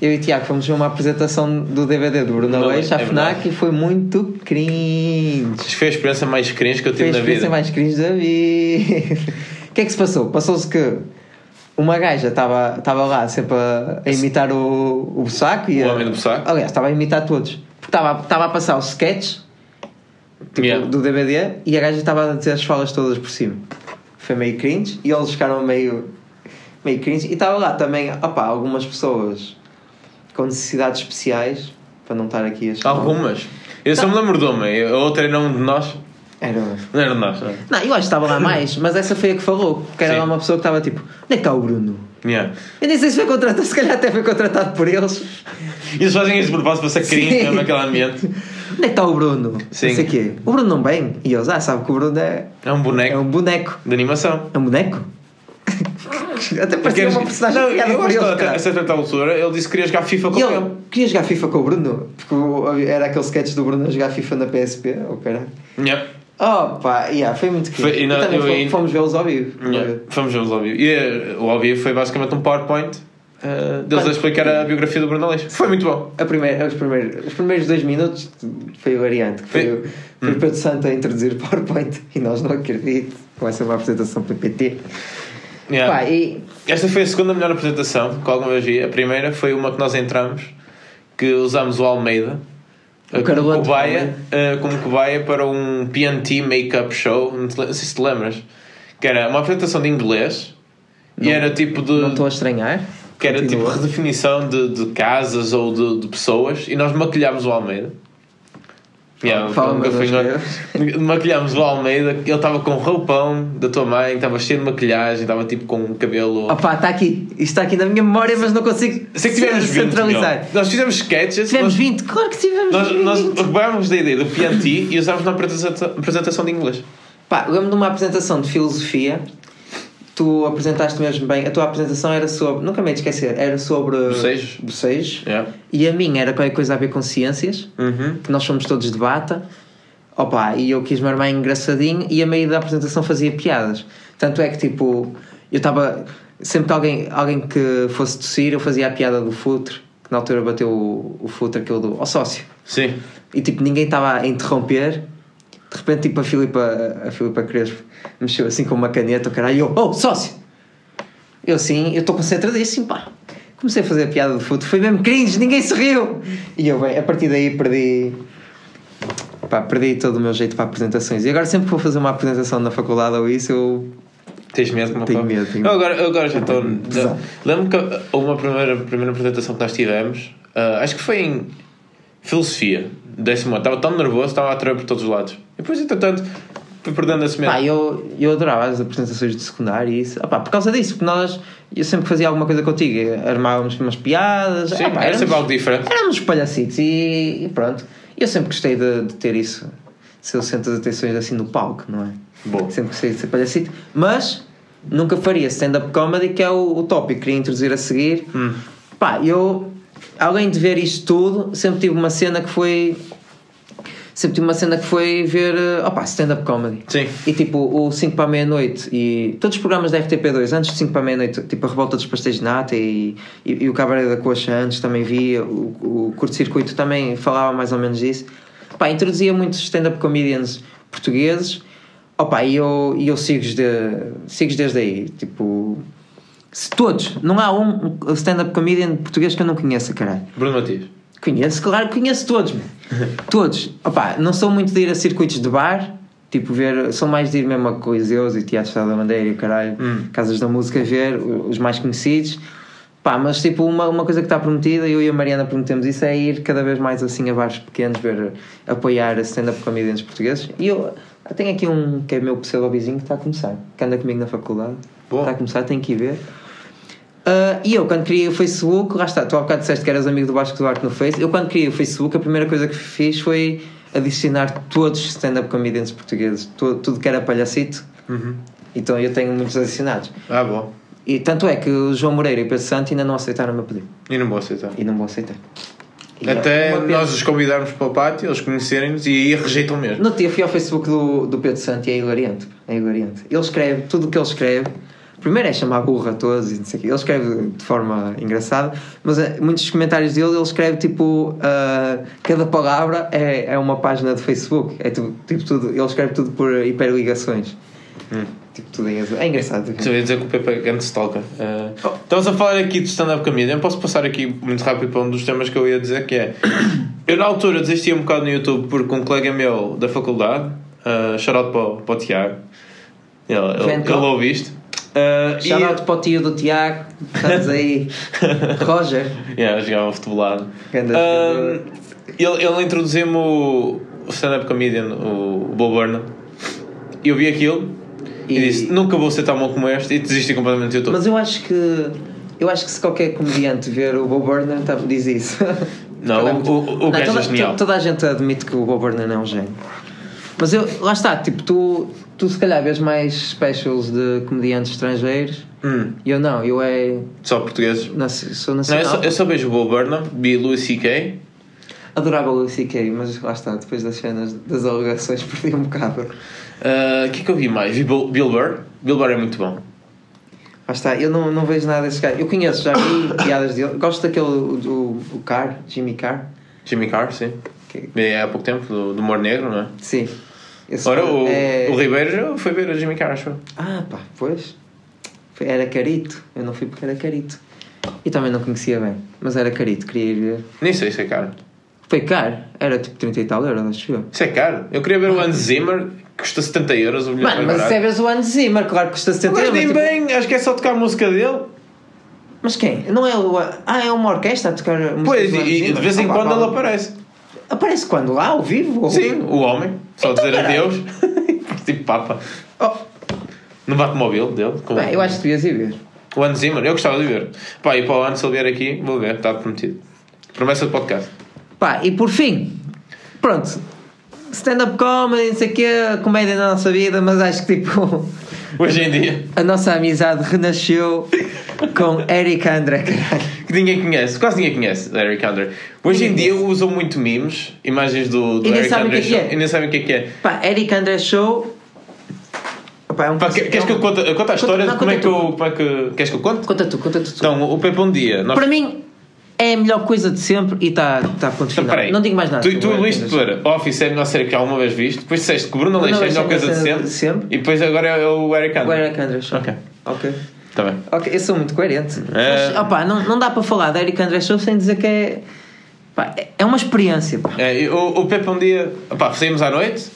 Eu e Tiago fomos ver uma apresentação do DVD do Bruno Aleixo à é FNAC verdade. e foi muito cringe. Foi a experiência mais cringe que eu Foi tive a na vida. experiência mais cringe da vida. [laughs] O que é que se passou? Passou-se que uma gaja estava estava lá sempre a, a imitar o, o Bussaco e O a- homem do Bussaco. Aliás, estava a imitar todos. Porque estava, estava a passar o sketch tipo, Yeah. do DVD e a gaja estava a dizer as falas todas por cima. Foi meio cringe e eles ficaram meio, meio cringe. E estava lá também, opá, algumas pessoas com necessidades especiais, para não estar aqui a chamar. Algumas. Eu só me lembro de uma, a outra era um de nós. Era. Não era nós. não. Não, eu acho que estava lá mais, mas essa foi a que falou. Que era Sim. lá uma pessoa que estava tipo, onde é que está o Bruno? Yeah. Eu nem sei se foi contratado, se calhar até foi contratado por eles. E eles fazem isso de propósito para ser mesmo naquele ambiente. Onde é que está o Bruno? Sim. Não sei o quê. O Bruno não vem. E eles, ah, sabe que o Bruno é, É um boneco é um boneco. de animação. É um boneco? [laughs] até parecia uma personagem não, criada eu por eles, até- a caralho. certa altura ele disse que queria jogar FIFA com E ele. ele queria jogar FIFA com o Bruno? Porque era aquele sketch do Bruno a jogar FIFA na PSP, ou caralho. Yeah. Oh pá, yeah, foi muito Foi- querido. e não- também eu fomos, fomos vê-los ao vivo. Yeah. Fomos ver os ao vivo. E eh, o ao vivo foi basicamente um PowerPoint eh, deles a explicar a biografia do Bruno Aleixo. Foi muito bom. A primeira, os, primeiros, os primeiros dois minutos foi hilariante. que Foi, Foi- o- foi o Pedro Santo a introduzir o PowerPoint e nós não acredito. Vai ser uma apresentação PPT. Yeah. Pá, e Esta foi a segunda melhor apresentação que alguma vez vi. A primeira foi uma que nós entramos, que usámos o Almeida como, cobaia, eh, como cobaia para um PNT Make-up Show. Não, sei se te lembras. Que era uma apresentação de inglês e Não- era tipo de. não estou a estranhar. que era tipo Continua. redefinição de, de casas ou de, de pessoas e nós maquilhámos o Almeida. Yeah, Fala, nunca acho nós- [laughs] Maquilhámos o Almeida, ele estava com roupão da tua mãe, estava cheio de maquilhagem, estava tipo com um cabelo. Opá, está aqui. Isto está aqui na minha memória, mas não consigo Sei que tivemos 20. centralizar. meu. Nós fizemos sketches. Tivemos nós, 20, claro que tivemos nós, 20. nós recuperámos da ideia do PNT e usámos na apresentação, apresentação de inglês. Pá, lembro de uma apresentação de filosofia. Tu apresentaste mesmo bem. A tua apresentação era sobre. Nunca me esquecer. Era sobre. Bocejos. Bocejos. Yeah. E a minha era qualquer coisa a ver com ciências. Uhum. que nós somos todos de bata. Opa, e eu quis me armar engraçadinho e a meio da apresentação fazia piadas. Tanto é que tipo, eu estava. Sempre que alguém, alguém que fosse tossir, eu fazia a piada do futre, que na altura bateu o, o futre, aquele do. ao sócio. Sim. E tipo, ninguém estava a interromper. De repente, tipo, a Filipa, a Filipa Crespo mexeu assim com uma caneta, o caralho, e eu, oh, sócio! Eu sim, eu estou concentradíssimo, pá. Comecei a fazer a piada do futre, foi mesmo cringe, ninguém se riu! E eu, bem, a partir daí perdi. Pá, perdi todo o meu jeito para apresentações. E agora, sempre que vou fazer uma apresentação na faculdade ou isso, eu. Tens medo? Como Tenho medo, tenho Eu agora, eu agora já estou. Pesado. Lembro que uma primeira, primeira apresentação que nós tivemos, ah, acho que foi em filosofia, décimo ano. Estava tão nervoso, estava a tremer por todos os lados. E depois, entretanto, fui perdendo esse medo. Pá, eu, eu adorava as apresentações de secundário e isso. Opá, por causa disso, porque nós, eu sempre que fazia alguma coisa contigo, armávamos umas piadas. Sim, opá, era éramos- sempre algo diferente. Éramos palhacitos e, e pronto. Eu sempre gostei de, de ter isso, ser o centro das atenções assim no palco, não é? Boa. Sempre gostei de ser palhacito, mas nunca faria stand-up comedy, que é o, o tópico que queria introduzir a seguir. Hum. Pá, eu, além de ver isto tudo, sempre tive uma cena que foi. Sempre tive uma cena que foi ver. eh, Opá, stand-up comedy. Sim. E tipo, o 5 para a meia-noite e todos os programas da RTP2 antes de 5 para a meia-noite, tipo a Revolta dos Pastéis de Nata e, e, e o Cabaré da Coxa antes também via, o, o curto-circuito também falava mais ou menos disso. Pá, introduzia muitos stand-up comedians portugueses. Opa, e eu, e eu sigo-os de, sigo desde aí. Tipo, se todos, não há um stand-up comedian português que eu não conheça, caralho. Bruno Matias. Conheço, claro, conheço todos, meu. [laughs] todos. Opa, não sou muito de ir a circuitos de bar, tipo ver, sou mais de ir mesmo a Coliseus e Teatro Estado da Bandeira e caralho, Hum. casas da música ver, os mais conhecidos. Pá, mas tipo, uma, uma coisa que está prometida, eu e a Mariana prometemos isso, é ir cada vez mais assim a bares pequenos, ver, apoiar stand-up comediantes portugueses. E eu tenho aqui um que é meu pseudo-vizinho que está a começar, que anda comigo na faculdade. Boa. Está a começar, tenho que ir ver. Ah, e eu, quando criei o Facebook, lá está, tu há bocado disseste que eras amigo do Vasco Duarte no Face. Eu, quando criei o Facebook, a primeira coisa que fiz foi adicionar todos os stand-up comedians portugueses, tudo, tudo que era palhacito. Uhum. Então eu tenho muitos adicionados. Ah, bom. E tanto é que o João Moreira e o Pedro Santo ainda não aceitaram o meu pedido. E não vou aceitar. E não vou aceitar. E é Até nós os convidarmos para o pátio, eles conhecerem-nos e aí rejeitam mesmo. No dia fui ao Facebook do, do Pedro Santo e é hilariante. É hilariante. Ele escreve, tudo o que ele escreve, primeiro é chamar burro a todos e não sei o quê. Ele escreve de forma engraçada, mas eh, muitos dos comentários dele ele escreve tipo. ah, cada palavra é, é uma página de Facebook. É tu- tipo tudo. Ele escreve tudo por hiperligações. Hum. Tipo tudo em azul. É engraçado. Só ia dizer que o Pepe é grande stalker. Uh, estamos a falar aqui de stand-up comedian. Posso passar aqui muito rápido para um dos temas que eu ia dizer que é. [coughs] Eu na altura desistia um bocado no YouTube porque um colega meu da faculdade, uh, para, o- para o Tiago, ele, ele, ele ouve isto. Uh, e- Shout out para o tio do Tiago. Estamos aí. [laughs] Roger. Yeah, jogava futebolado. Um, ele, ele introduziu-me o, stand-up comedian, o, o Bo Burnham. E eu vi aquilo e, E- disse: Nunca vou ser tão bom como este. E desisti completamente do YouTube. Mas eu acho que. Eu acho que se qualquer comediante ver o Bob Burnham tá- diz isso. [laughs] Não, o- o- o gajo é toda, genial. to- Toda a gente admite que o Bob Burnham é um gênio. Mas eu, lá está, tipo, tu, tu se calhar vês mais specials de comediantes estrangeiros Hum, eu não, eu é. só portugueses. Sou Não, eu, nacional. só, eu só vejo o Bo Burnham, vi Louis C.K. Adorava o Louis C.K., mas lá está, depois das cenas das alegações [laughs] perdi um bocado. Ah, O que é que eu vi mais? Vi Bill, Burr. Bill Burr é muito bom. Lá está, eu não, não vejo nada desse cara. Eu conheço, já vi [coughs] piadas dele. Gosto daquele, o, o, o Carr, Jimmy Carr. Jimmy Carr, sim. Que, Vi há pouco tempo, do, do Humor Negro, não é? sim. Esse Ora, o, é- o Ribeiro foi ver o Jimmy Carr, acho. Ah, pá, pois. Era carito. Eu não fui porque era carito. E também não conhecia bem. Mas era carito, queria ir ver. Nem sei se é caro. Foi caro. Era tipo 30 e tal euros, acho eu. Isso é caro. Eu queria ver o Hans Zimmer, que custa 70 euros. O bilhete Mano, mas se é vez o Hans Zimmer, claro que custa 70 Mas euros. nem mas, tipo- bem, acho que é só tocar a música dele. mas quem? Não é o. Ah, é uma orquestra a tocar música Pois, e, e de vez em Ah, quando pá. ele aparece. Aparece quando? Lá, ao vivo? Ou- Sim, o homem. Só Então, dizer caralho. adeus. [laughs] tipo Papa. Oh, No Batmóvel dele. com bem, eu acho que devias ir ver. O Hans Zimmer, eu gostava de ver. Pá, e para o ano, se ele vier aqui, vou ver, está prometido. Promessa de podcast. Pá, e por fim, pronto. Stand-up comedy, não sei o quê, comédia na nossa vida, mas acho que tipo. Hoje em dia, [laughs] A nossa amizade renasceu com Eric André, caralho. Que ninguém conhece, quase ninguém conhece Eric Andre. Hoje em dia usam muito memes, imagens do, do Eric Andre é Show, é. e nem sabem o que é que é. Pá, Eric André Show. Pá, é um Pá, que- queres que eu conte, conte a história não, de como é conta que eu. Como é que, queres que eu conte? Conta tu, conta tu. tu. Então, o Pepe um dia. Nós, Para mim, é a melhor coisa de sempre e está tá a ponto Então, final. peraí. Não digo mais nada. Tu, tu liste para Office é a melhor série que alguma vez viste, depois disseste que Bruno Leixo é a melhor é coisa de sempre, de sempre. e depois agora é o Eric Show. O Andre. Eric Show. Ok, Ok. Está bem. Ok, eu sou muito coerente. É. Mas, opá, não, não dá para falar da Eric André Show sem dizer que é. Pá, é- é uma experiência. Pá. É, o, o Pepe um dia, pá, saímos à noite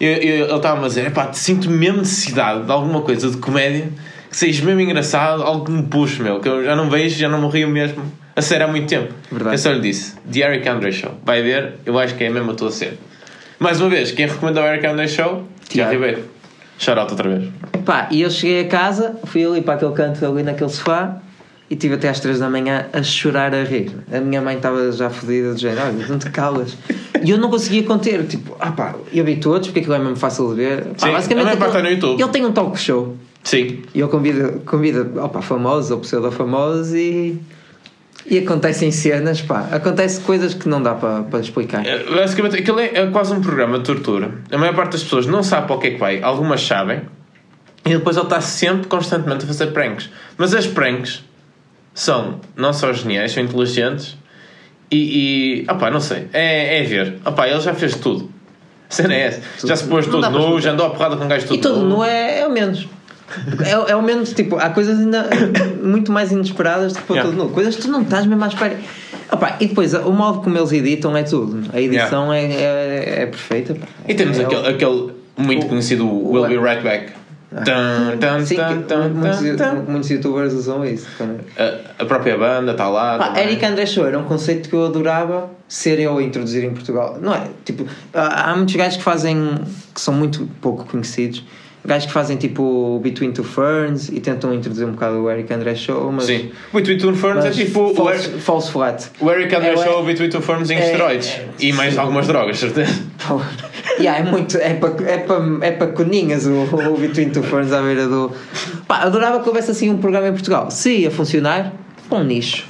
e, ele estava-me a dizer: pá, sinto mesmo necessidade de alguma coisa de comédia que seja mesmo engraçado, algo que me puxe, meu, que eu já não vejo, já não rio mesmo a sério há muito tempo. Verdade. Eu só lhe disse: The Eric Andre Show. Vai ver, eu acho que é mesmo a tua série. Mais uma vez, quem recomenda o Eric Andre Show? Tiago. Ribeiro. Shout out outra vez. Pá, e eu cheguei a casa, fui ali para aquele canto ali naquele sofá e tive até às 3 da manhã a chorar a rir. A minha mãe estava já fodida do género, olha, não te calas. [laughs] E eu não conseguia conter, tipo, ah pá, eu vi todos porque aquilo é mesmo fácil de ver. Pá, Sim, aquilo- é no YouTube. Ele tem um talk show Sim. e ele convida, convida opa, famosos ou pseudo-famosos e, e acontecem cenas, pá, acontece coisas que não dá para para explicar. É, Basicamente, aquilo é, é quase um programa de tortura. A maior parte das pessoas não sabe para o que é que vai, algumas sabem, e depois ele está sempre, constantemente, a fazer pranks. Mas as pranks são não só geniais, são inteligentes e. e opá, não sei, é, é ver. Opá, ele já fez tudo. A cena é essa. Já se pôs tudo nu, já andou a porrada com um gajo tudo E todo nu. nu é, é o menos. É, é o menos, tipo, há coisas ainda muito mais inesperadas do que para Yeah. todo nu. Coisas que tu não estás mesmo à espera. Opa, e depois, o modo como eles editam é tudo. A edição é, é, é perfeita. pá. E temos É aquele, aquele muito o- conhecido o- Will Be Right Back. Sim, muitos, youtubers usam isso. A, a própria banda está lá. Pá. Eric André Show era um conceito que eu adorava ser eu a introduzir em Portugal. Não é? Tipo, há há muitos gajos que fazem. que são muito pouco conhecidos. Gajos que fazem tipo Between Two Ferns e tentam introduzir um bocado o Eric André Show, mas. Sim. Between Two Ferns é tipo o false, Eric, false flat. o Eric André É, o Show Between Two Firms em é- esteroides. é- e mais algumas drogas, certeza. Yeah, é muito. É para é pa, é pa coninhas o, o Between Two Ferns à beira do. Pá, adorava que houvesse assim um programa em Portugal. Se ia funcionar, para um nicho.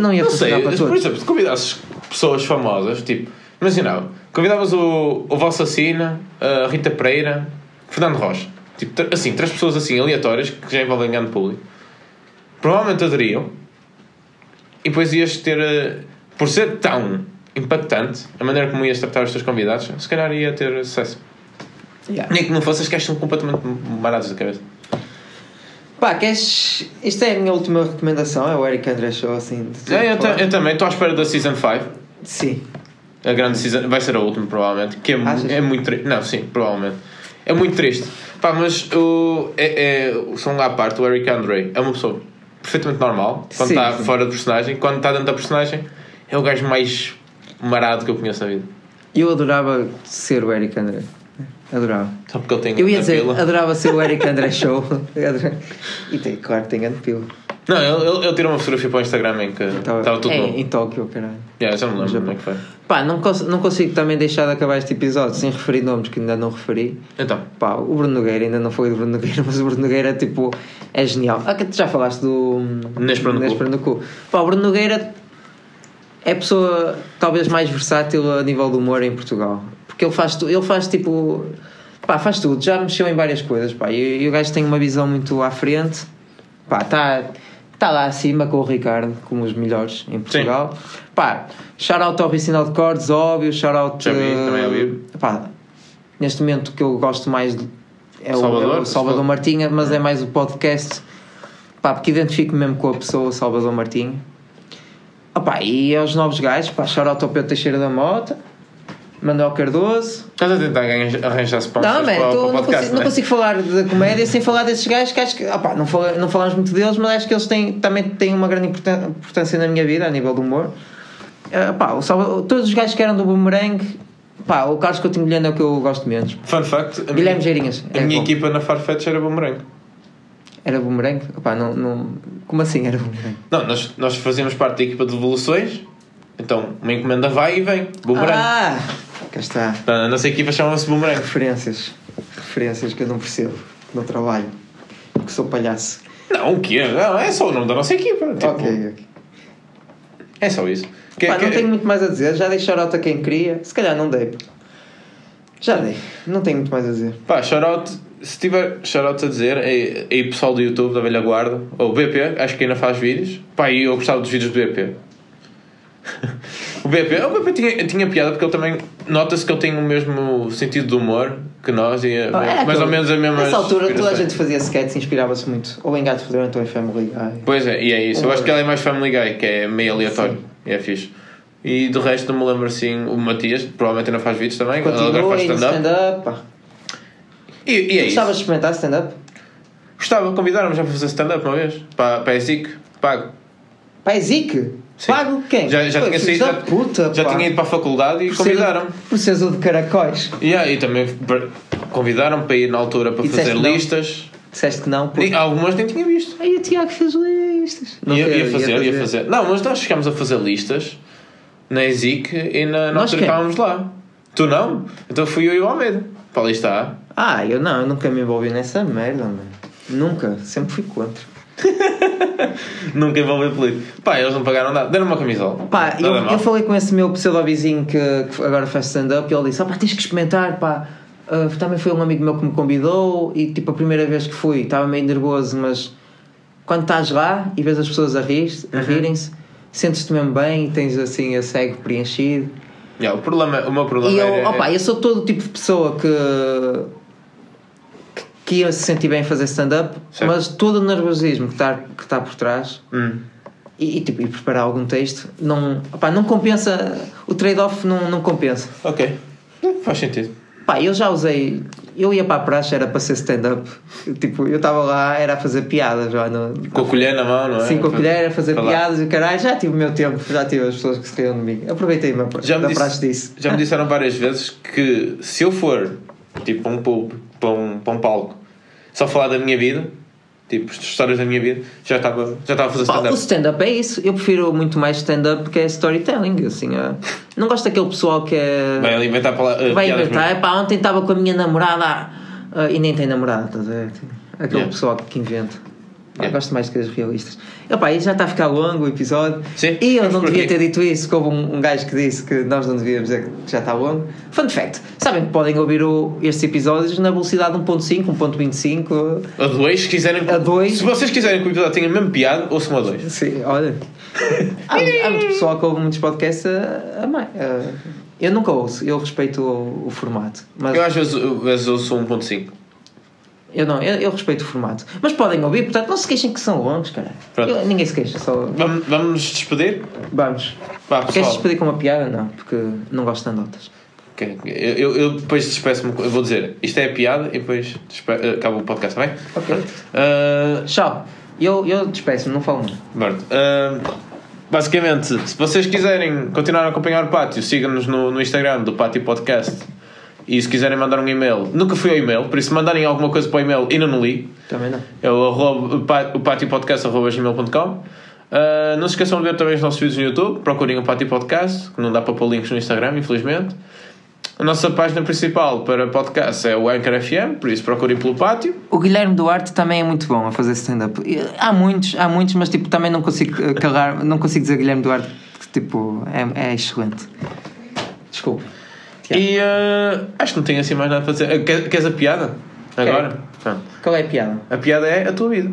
Não ia Não sei, funcionar para por todos. exemplo, se convidasses pessoas famosas, tipo, imaginava, convidavas o, o Vossa Sina, a Rita Pereira, Fernando Rocha. Tipo, assim, três pessoas assim aleatórias que já envolvem grande público. Provavelmente aderiam. E depois ias ter. eh, Por ser tão impactante, a maneira como ias tratar os teus convidados, se calhar ia ter sucesso. Yeah. Nem que não fossem, os gajos são completamente baratos da cabeça. Pá, queres. Isto é a minha última recomendação, é o Eric André Show, assim. É, eu, ta- eu também estou à espera da Season 5. Sim. A grande season vai ser a última, provavelmente. Que é, Achas? é muito triste. Não, sim, provavelmente. É muito triste. Pá, mas o. É, é, só um à parte, o Eric Andre é uma pessoa perfeitamente normal quando está fora do personagem. Quando está dentro da personagem, é o gajo mais marado que eu conheço na vida. Eu adorava ser o Eric André. Adorava. Só porque ele tem Eu ia dizer, pila. adorava ser o Eric [laughs] André Show. [laughs] e tem, claro, tem grande pila. Não, ele, ele, ele tirou uma fotografia para o Instagram em que Estava estava tudo é, novo. em Tóquio, caralho. Yeah, já não me lembro Japão. como é que foi. Pá, não, cons não consigo também deixar de acabar este episódio sem referir nomes que ainda não referi. Então, Pá, o Bruno Nogueira, ainda não falei do Bruno Nogueira, [laughs] mas o Bruno Nogueira, tipo, é genial. Ah, que tu já falaste do Nésper no cu. Nésper no cu. Pá, o Bruno Nogueira é a pessoa talvez mais versátil a nível do humor em Portugal. Porque ele faz, ele faz tipo. Pá, faz tudo. Já mexeu em várias coisas, pá. E, e o gajo tem uma visão muito à frente. Pá, está tá lá acima com o Ricardo, como os melhores em Portugal. Pá, shout-out ao Ricinal de Cordes, óbvio. Shout-out. Já vi, eh, também ouvi. Pá, neste momento o que eu gosto mais é, o- é Salvador? o Salvador Martinha, mas é mais o podcast. Pá, porque identifico mesmo com a pessoa Salvador Martinha. Opá, e aos novos gajos, pá, shout-out ao Pedro Teixeira da Mota, Manuel Cardoso. estás a tentar arranjar sponsors Não, man, para, tô- para o não, podcast, consigo, não né? consigo falar da comédia sem falar desses gajos que acho que, opá, não, fala- não falamos muito deles, mas acho que eles têm, também têm uma grande importân- importância na minha vida, a nível do humor. Ah, pá, o Salvador- todos os gajos que eram do Boomerang, pá, o Carlos Coutinho Vilhena é o que eu gosto menos. Fun fact: Guilherme minha, Geirinhas. a é minha bom. equipa na Farfetch era Boomerang. Era Boomerang? Opá, não, não, como assim era Boomerang? Não, nós, nós fazíamos parte da equipa de devoluções, então uma encomenda vai e vem, boomerang. Ah, cá está. Então, a nossa equipa chama-se boomerang. Referências. Referências que eu não percebo no trabalho. Porque sou palhaço. Não, o quê? Não, é só o nome da nossa equipa. Tipo, ok, ok. É só isso. Que- Pá, que- não tenho muito mais a dizer. Já dei shout-out a quem queria. Se calhar não dei. Já dei. Não tenho muito mais a dizer. Pá, shoutout, se tiver shoutout a dizer, aí, aí pessoal do YouTube, da velha guarda, ou BP, acho que ainda faz vídeos. Pá, e eu gostava dos vídeos do BP. [laughs] o BP, o BP tinha, tinha piada porque ele também, nota-se que ele tem o mesmo sentido de humor que nós e Ah, mais é aquele- ou menos a mesma. Nessa altura toda a gente fazia sketches e inspirava-se muito. Ou em Gato Fedorento ou em Family Guy. Pois é, e é isso. Eu acho que ele é mais Family Guy, que é meio aleatório. E é fixe. E do resto não me lembro assim. O Matias, provavelmente ainda faz vídeos também. Ele agora Continua faz stand-up. pá. E, e é Gostavas de experimentar stand-up? Gostava, convidaram-me já para fazer stand-up uma vez. Para, para a ESIC, pago. Pá, é Zic? Sim. Pago quem? Já, já Pô, tinha saído. da puta, já tinha ido para a faculdade e convidaram-me. Por seres o de caracóis. E aí também convidaram-me para ir na altura para E fazer não? listas. Disseste que não, pô. E algumas nem tinha visto. Aí o Tiago fez listas. Não ia, fez, ia fazer, ia fazer. Não, mas nós chegámos a fazer listas na ESIC e na, Nós estávamos lá. Tu não? Então fui eu e o Almeida. Para ali está. Ah, eu não, eu nunca me envolvi nessa merda, mano. Nunca, sempre fui contra. [laughs] Nunca envolvi político. Pá, eles não pagaram nada. Deram uma camisola. Pá, eu, eu falei com esse meu pseudo-vizinho que, que agora faz stand-up e ele disse: ah, pá, tens que experimentar, pá. Ah, também foi um amigo meu que me convidou e tipo a primeira vez que fui estava meio nervoso, mas quando estás lá e vês as pessoas a, rir, Uhum. a rirem-se, sentes-te mesmo bem e tens assim a cego preenchido. Yeah, o, problema, o meu problema E eu, é... opa, eu sou todo o tipo de pessoa que, que, ia se sentir bem fazer stand-up, mas todo o nervosismo que está que tá por trás Hum. e, e, tipo, e preparar algum texto não, não compensa, o trade-off não, não compensa. Ok. Faz sentido. Pá, eu já usei, eu ia para a praxe, era para ser stand-up, tipo, eu estava lá, era a fazer piadas já no, Com a colher na mão, não é? Sim, com a colher, a fazer Falar. piadas e caralho, já tive o meu tempo, já tive as pessoas que se riam de mim. Aproveitei-me Já me, da disse- praxe disso. já me disseram várias vezes que se eu for tipo para um para um, para um palco, só falar da minha vida, tipo histórias da minha vida, já estava, já estava a fazer Pá, o stand-up. stand-up é isso. Eu prefiro muito mais stand-up que é storytelling. Assim, ah, não gosto daquele pessoal que é. Vai ali inventar pala- uh, vai inventar. mesmo. Epá, ontem estava com a minha namorada ah, e nem tem namorada, estás a ver? Aquele Yeah. pessoal que inventa. Pá, Yeah. Gosto mais de coisas realistas. Epá, e já está a ficar longo o episódio. Sim, E eu não [laughs] devia ter dito isso, que houve um, um gajo que disse que nós não devíamos dizer que já está longo. Fun fact: sabem que podem ouvir o, estes episódios na velocidade 1.5, 1.25. A dois, se quiserem. A dois. Se vocês quiserem que o episódio tenha a mesma piada, ouçam a dois. Sim, olha. [laughs] há, há muito pessoal que ouve muitos podcasts a, a mais. a- eu nunca ouço, eu respeito o, o formato. Mas Eu às vezes, às vezes ouço 1.5. eu não, eu, eu respeito o formato. Mas podem ouvir, portanto, não se queixem que são longos, cara. Eu- ninguém se queixa, só. Vamos, vamos despedir? Vamos. Vá, Queres despedir com uma piada? Não, porque não gosto de anedotas. Ok, Eu, eu, eu depois despeço-me. Eu vou dizer isto é a piada e depois despe... acaba o podcast, está bem? Ok. Ah, Tchau. Eu, eu despeço-me, não falo nada. Pronto. Ah, basicamente, se vocês quiserem continuar a acompanhar o Pátio, sigam-nos no, no Instagram do Pátio Podcast. E se quiserem mandar um e-mail, nunca fui ao e-mail, por isso mandarem alguma coisa para o e-mail e não li, Também não. é o, arroba, o o pátiopodcast.gmail.com Ah, Não se esqueçam de ver também os nossos vídeos no YouTube, procurem o Pátio Podcast, que não dá para pôr links no Instagram, infelizmente. A nossa página principal para podcast é o Anchor FM, por isso procurem pelo Pátio. O Guilherme Duarte também é muito bom a fazer stand-up. Há muitos, há muitos, mas tipo, também não consigo eh, calar, não consigo dizer Guilherme Duarte que tipo, é, é excelente. Desculpe. E ah, acho que não tenho assim mais nada dizer. Ah, quer- Queres a piada? Agora? Pronto. Qual é a piada? A piada é a tua vida.